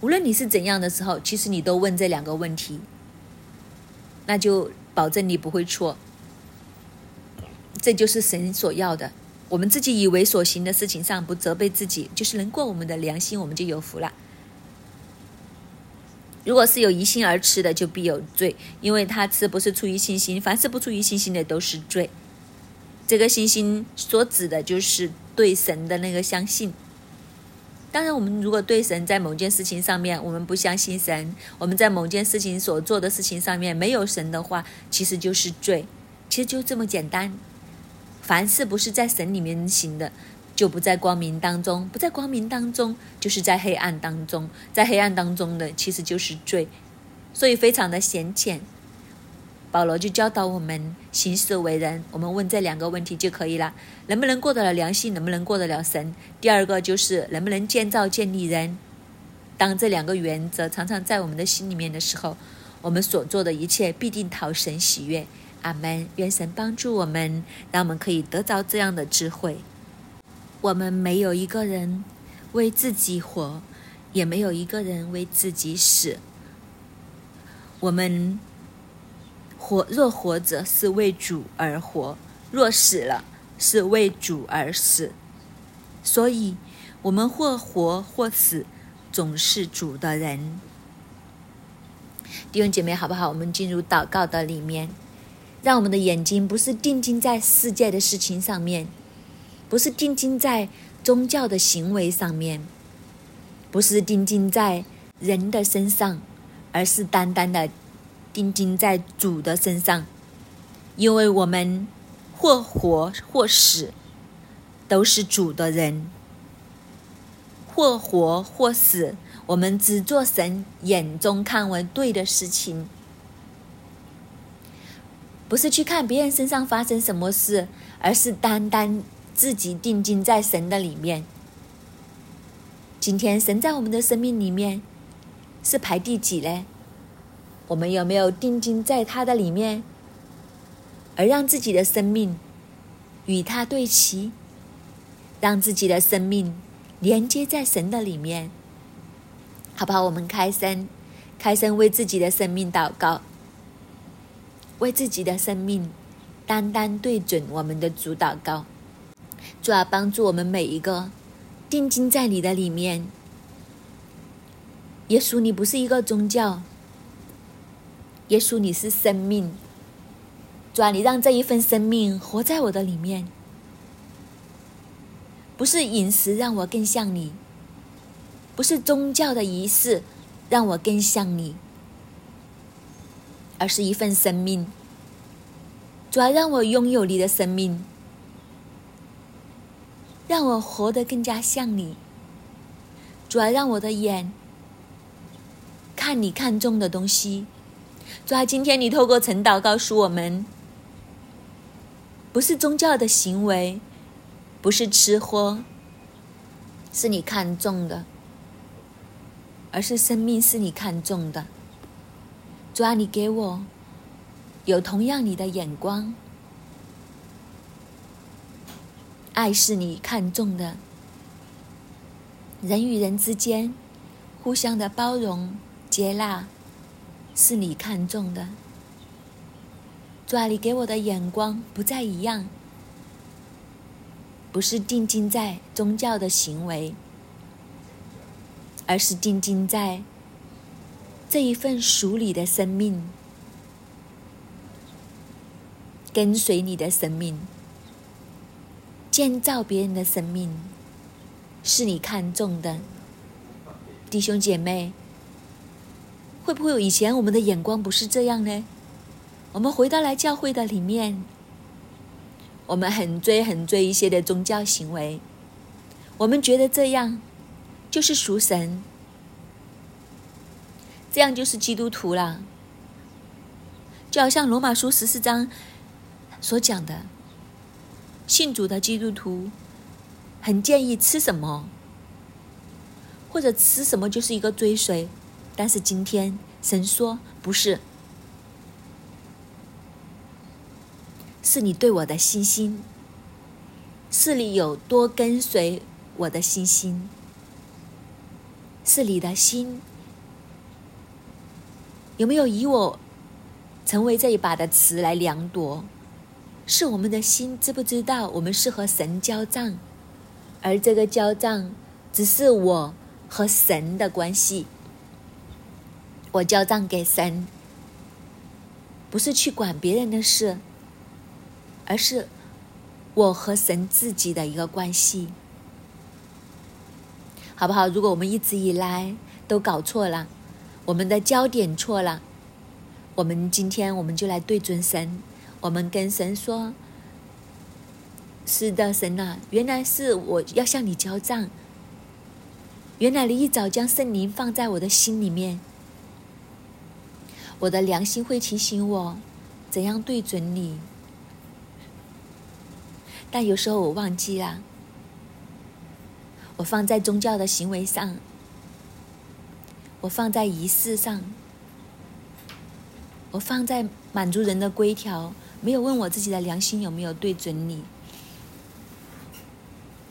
无论你是怎样的时候，其实你都问这两个问题。那就保证你不会错，这就是神所要的。我们自己以为所行的事情上不责备自己，就是能过我们的良心，我们就有福了。如果是有疑心而吃的，就必有罪，因为他吃不是出于信心，凡是不出于信心的都是罪。这个信心所指的就是对神的那个相信。当然，我们如果对神在某件事情上面我们不相信神，我们在某件事情所做的事情上面没有神的话，其实就是罪。其实就这么简单。凡是不是在神里面行的，就不在光明当中；不在光明当中，就是在黑暗当中。在黑暗当中的，其实就是罪。所以非常的显浅。保罗就教导我们行事为人，我们问这两个问题就可以了：能不能过得了良心？能不能过得了神？第二个就是能不能建造建立人？当这两个原则常常在我们的心里面的时候，我们所做的一切必定讨神喜悦。阿门。愿神帮助我们，让我们可以得着这样的智慧。我们没有一个人为自己活，也没有一个人为自己死。我们。活若活着是为主而活，若死了是为主而死。所以，我们或活或死，总是主的人。弟兄姐妹，好不好？我们进入祷告的里面，让我们的眼睛不是定睛在世界的事情上面，不是定睛在宗教的行为上面，不是定睛在人的身上，而是单单的。定睛在主的身上，因为我们或活或死，都是主的人；或活或死，我们只做神眼中看为对的事情，不是去看别人身上发生什么事，而是单单自己定睛在神的里面。今天神在我们的生命里面是排第几呢？我们有没有定睛在他的里面，而让自己的生命与他对齐，让自己的生命连接在神的里面，好不好？我们开声，开声为自己的生命祷告，为自己的生命单单对准我们的主祷告，主啊，帮助我们每一个定睛在你的里面。耶稣，你不是一个宗教。耶稣，你是生命，主啊，你让这一份生命活在我的里面。不是饮食让我更像你，不是宗教的仪式让我更像你，而是一份生命。主啊，让我拥有你的生命，让我活得更加像你。主啊，让我的眼看你看中的东西。主啊，今天你透过晨祷告诉我们，不是宗教的行为，不是吃喝，是你看中的，而是生命是你看中的。主啊，你给我有同样你的眼光，爱是你看中的，人与人之间互相的包容接纳。是你看中的，主啊，你给我的眼光不再一样。不是定睛在宗教的行为，而是定睛在这一份属你的生命，跟随你的生命，建造别人的生命，是你看重的，弟兄姐妹。会不会以前我们的眼光不是这样呢？我们回到来教会的里面。我们很追很追一些的宗教行为，我们觉得这样就是属神，这样就是基督徒了。就好像罗马书十四章所讲的，信主的基督徒很建议吃什么，或者吃什么就是一个追随，但是今天神说不是。是你对我的信心，是你有多跟随我的信心，是你的心。有没有以我成为这一把的词来量度？是我们的心知不知道我们是和神交账，而这个交账只是我和神的关系，我交账给神，不是去管别人的事。而是我和神自己的一个关系，好不好？如果我们一直以来都搞错了，我们的焦点错了，我们今天我们就来对准神，我们跟神说：“是的，神啊，原来是我要向你交账，原来你一早将圣灵放在我的心里面，我的良心会提醒我怎样对准你。”但有时候我忘记了，我放在宗教的行为上，我放在仪式上，我放在满足人的规条，没有问我自己的良心有没有对准你。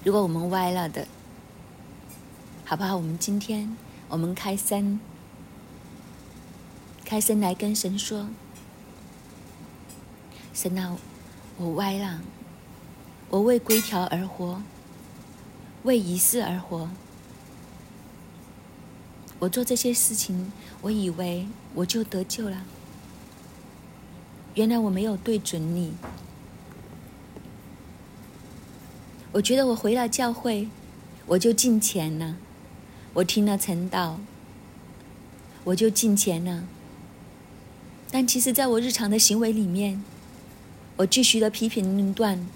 如果我们歪了的，好不好？我们今天我们开声，开声来跟神说：神啊，我歪了。我为规条而活，为仪式而活。我做这些事情，我以为我就得救了。原来我没有对准你。我觉得我回了教会，我就进钱了。我听了陈祷，我就进钱了。但其实，在我日常的行为里面，我继续的批评论断。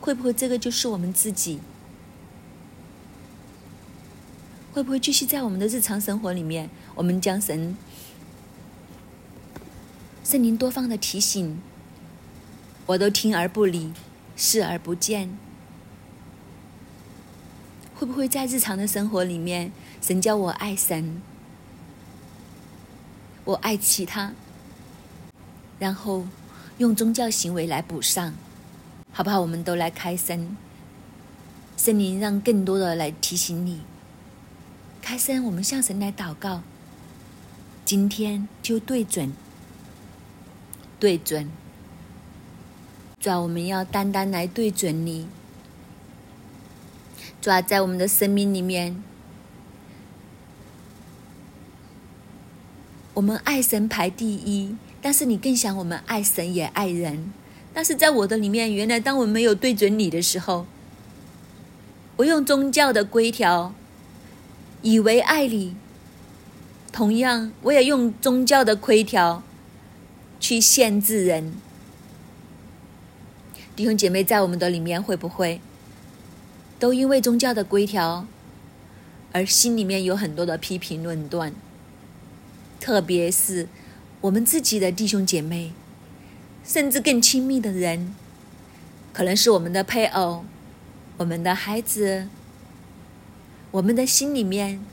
会不会这个就是我们自己？会不会继续在我们的日常生活里面，我们将神圣灵多方的提醒，我都听而不理，视而不见？会不会在日常的生活里面，神叫我爱神，我爱其他，然后用宗教行为来补上？好不好？我们都来开声，圣灵让更多的来提醒你。开声，我们向神来祷告。今天就对准，对准，主要我们要单单来对准你。主要在我们的生命里面，我们爱神排第一，但是你更想我们爱神也爱人。但是在我的里面，原来当我没有对准你的时候，我用宗教的规条，以为爱你；同样，我也用宗教的规条去限制人。弟兄姐妹，在我们的里面，会不会都因为宗教的规条，而心里面有很多的批评论断？特别是我们自己的弟兄姐妹。甚至更亲密的人，可能是我们的配偶、我们的孩子，我们的心里面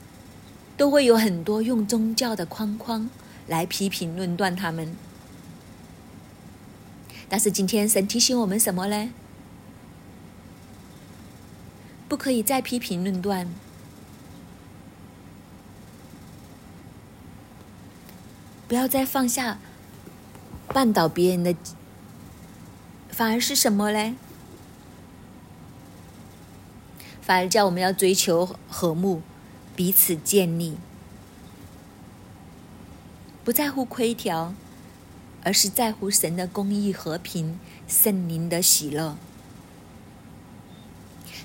都会有很多用宗教的框框来批评论断他们。但是今天神提醒我们什么呢？不可以再批评论断，不要再放下。绊倒别人的，反而是什么嘞？反而叫我们要追求和睦，彼此建立，不在乎亏条，而是在乎神的公义、和平、圣灵的喜乐。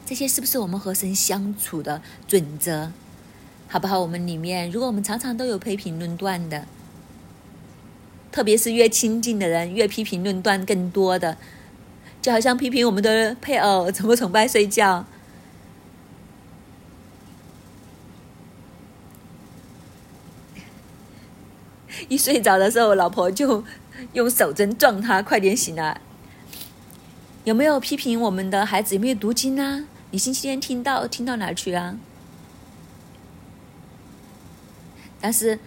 这些是不是我们和神相处的准则？好不好？我们里面，如果我们常常都有批评论断的，特别是越亲近的人，越批评论断更多的，就好像批评我们的配偶怎么崇拜睡觉，*laughs* 一睡着的时候，老婆就用手针撞他，快点醒来。有没有批评我们的孩子有没有读经啊？你星期天听到听到哪去啊？但是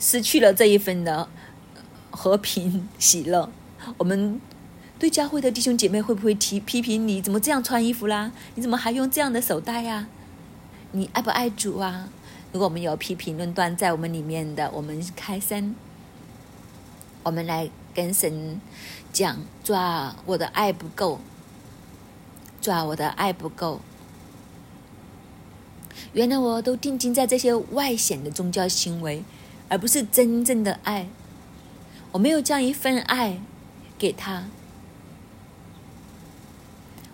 失去了这一份的和平喜乐，我们对教会的弟兄姐妹会不会提批评你？怎么这样穿衣服啦？你怎么还用这样的手袋呀？你爱不爱主啊？如果我们有批评论断在我们里面的，我们开声，我们来跟神讲：抓我的爱不够。抓我的爱不够，原来我都定睛在这些外显的宗教行为，而不是真正的爱。我没有将一份爱给他，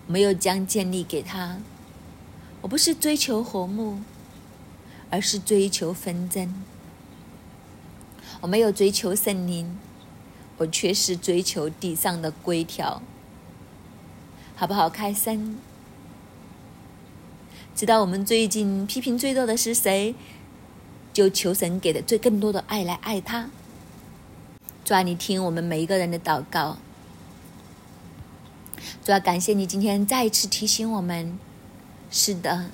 没有将建立给他。我不是追求和睦，而是追求纷争。我没有追求圣灵，我却是追求地上的规条。好不好？开声。知道我们最近批评最多的是谁，就求神给的最更多的爱来爱他。主啊，你听我们每一个人的祷告。主啊，感谢你今天再一次提醒我们。是的，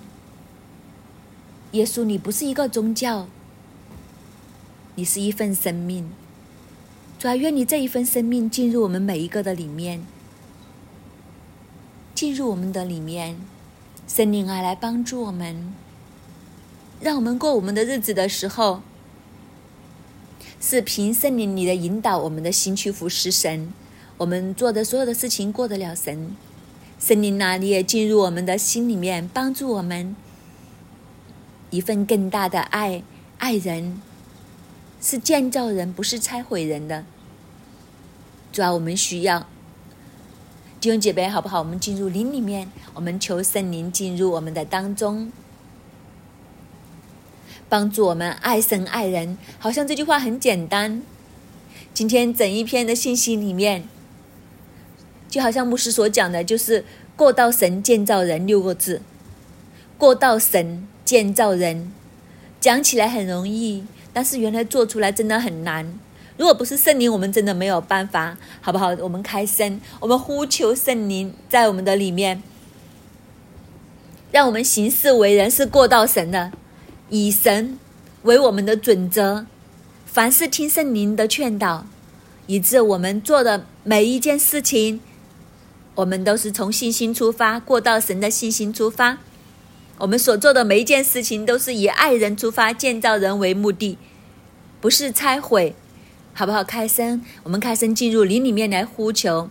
耶稣，你不是一个宗教，你是一份生命。主啊，愿你这一份生命进入我们每一个的里面。进入我们的里面，圣灵啊，来帮助我们，让我们过我们的日子的时候，是凭圣灵你的引导，我们的心去服侍神，我们做的所有的事情过得了神。圣灵啊，你也进入我们的心里面，帮助我们一份更大的爱，爱人是建造人，不是拆毁人的。主要我们需要。弟兄姐妹，好不好？我们进入灵里面，我们求圣灵进入我们的当中，帮助我们爱神爱人。好像这句话很简单。今天整一篇的信息里面，就好像牧师所讲的，就是“过道神建造人”六个字。过道神建造人，讲起来很容易，但是原来做出来真的很难。如果不是圣灵，我们真的没有办法，好不好？我们开声，我们呼求圣灵在我们的里面，让我们行事为人是过道神的，以神为我们的准则，凡事听圣灵的劝导，以致我们做的每一件事情，我们都是从信心出发，过到神的信心出发。我们所做的每一件事情，都是以爱人出发，建造人为目的，不是拆毁。好不好？开声，我们开声进入林里面来呼求。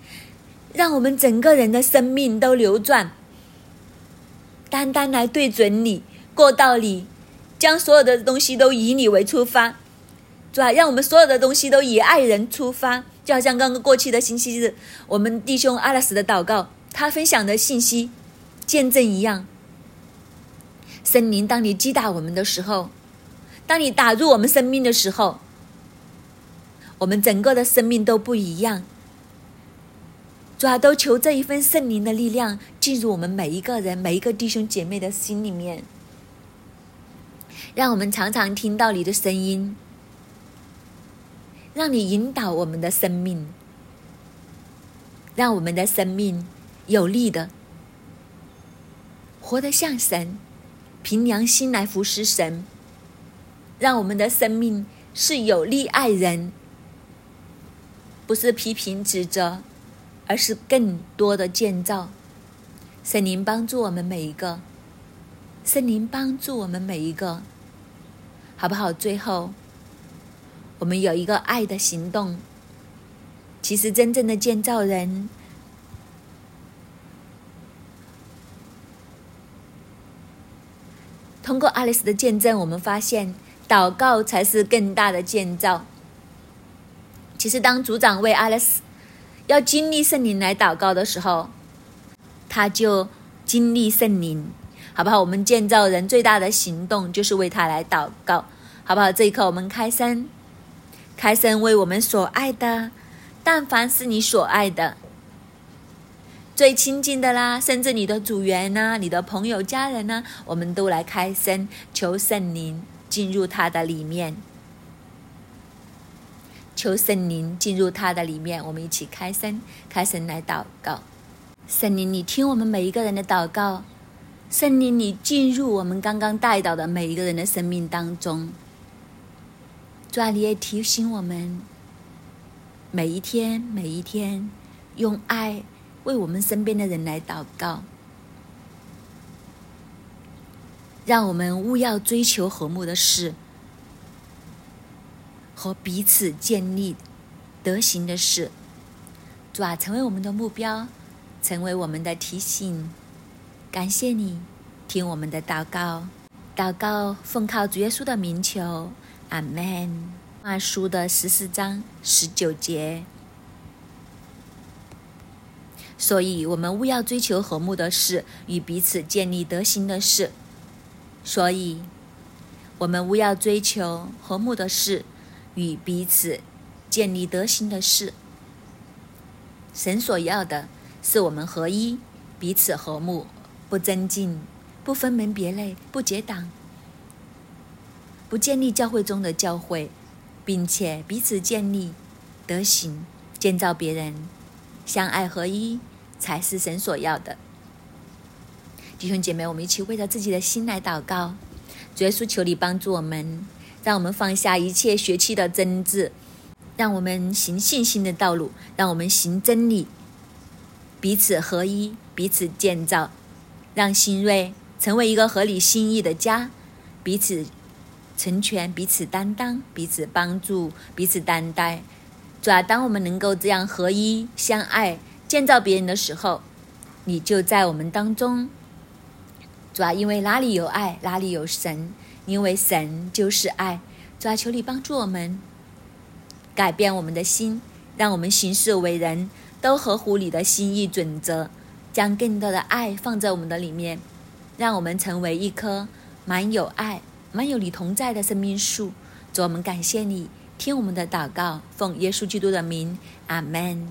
让我们整个人的生命都流转。单单来对准你，过道理，将所有的东西都以你为出发，主啊，让我们所有的东西都以爱人出发。就好像刚刚过去的星期日，我们弟兄阿拉斯的祷告，他分享的信息见证一样。森林，当你击打我们的时候，当你打入我们生命的时候。我们整个的生命都不一样，主啊，都求这一份圣灵的力量进入我们每一个人、每一个弟兄姐妹的心里面，让我们常常听到你的声音，让你引导我们的生命，让我们的生命有力的活得像神，凭良心来服侍神，让我们的生命是有利爱人，不是批评指责，而是更多的建造。圣灵帮助我们每一个，圣灵帮助我们每一个，好不好？最后，我们有一个爱的行动。其实，真正的建造人。通过阿丽丝的见证，我们发现祷告才是更大的建造。其实，当组长为阿丽丝要经历圣灵来祷告的时候，他就经历圣灵，好不好？我们建造人最大的行动就是为他来祷告，好不好？这一刻，我们开声，开声为我们所爱的，但凡是你所爱的。最亲近的啦，甚至你的组员呐，你的朋友、家人呢，我们都来开声，求圣灵进入他的里面，求圣灵进入他的里面，我们一起开声，开声来祷告。圣灵，你听我们每一个人的祷告，圣灵，你进入我们刚刚带到的每一个人的生命当中，主啊，你也提醒我们，每一天，每一天，用爱。为我们身边的人来祷告，让我们勿要追求和睦的事和彼此建立德行的事，主啊，成为我们的目标，成为我们的提醒。感谢你听我们的祷告，祷告奉靠主耶稣的名求，阿门。马书的十四章十九节。所以，我们勿要追求和睦的事与彼此建立德行的事。所以，我们勿要追求和睦的事与彼此建立德行的事。神所要的是我们合一，彼此和睦，不增进，不分门别类，不结党，不建立教会中的教会，并且彼此建立德行，建造别人，相爱合一。才是神所要的，弟兄姐妹，我们一起为着自己的心来祷告。主耶稣，求你帮助我们，让我们放下一切学期的争执，让我们行信心的道路，让我们行真理，彼此合一，彼此建造，让新锐成为一个合理心意的家，彼此成全，彼此担当，彼此帮助，彼此担待。主啊，当我们能够这样合一相爱。建造别人的时候，你就在我们当中。主啊，因为哪里有爱，哪里有神，因为神就是爱。主啊，求你帮助我们改变我们的心，让我们行事为人，都合乎你的心意准则，将更多的爱放在我们的里面，让我们成为一棵满有爱、满有你同在的生命树。主，我们感谢你，听我们的祷告，奉耶稣基督的名，阿门。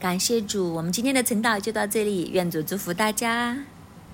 感谢主，我们今天的晨祷就到这里，愿主祝福大家。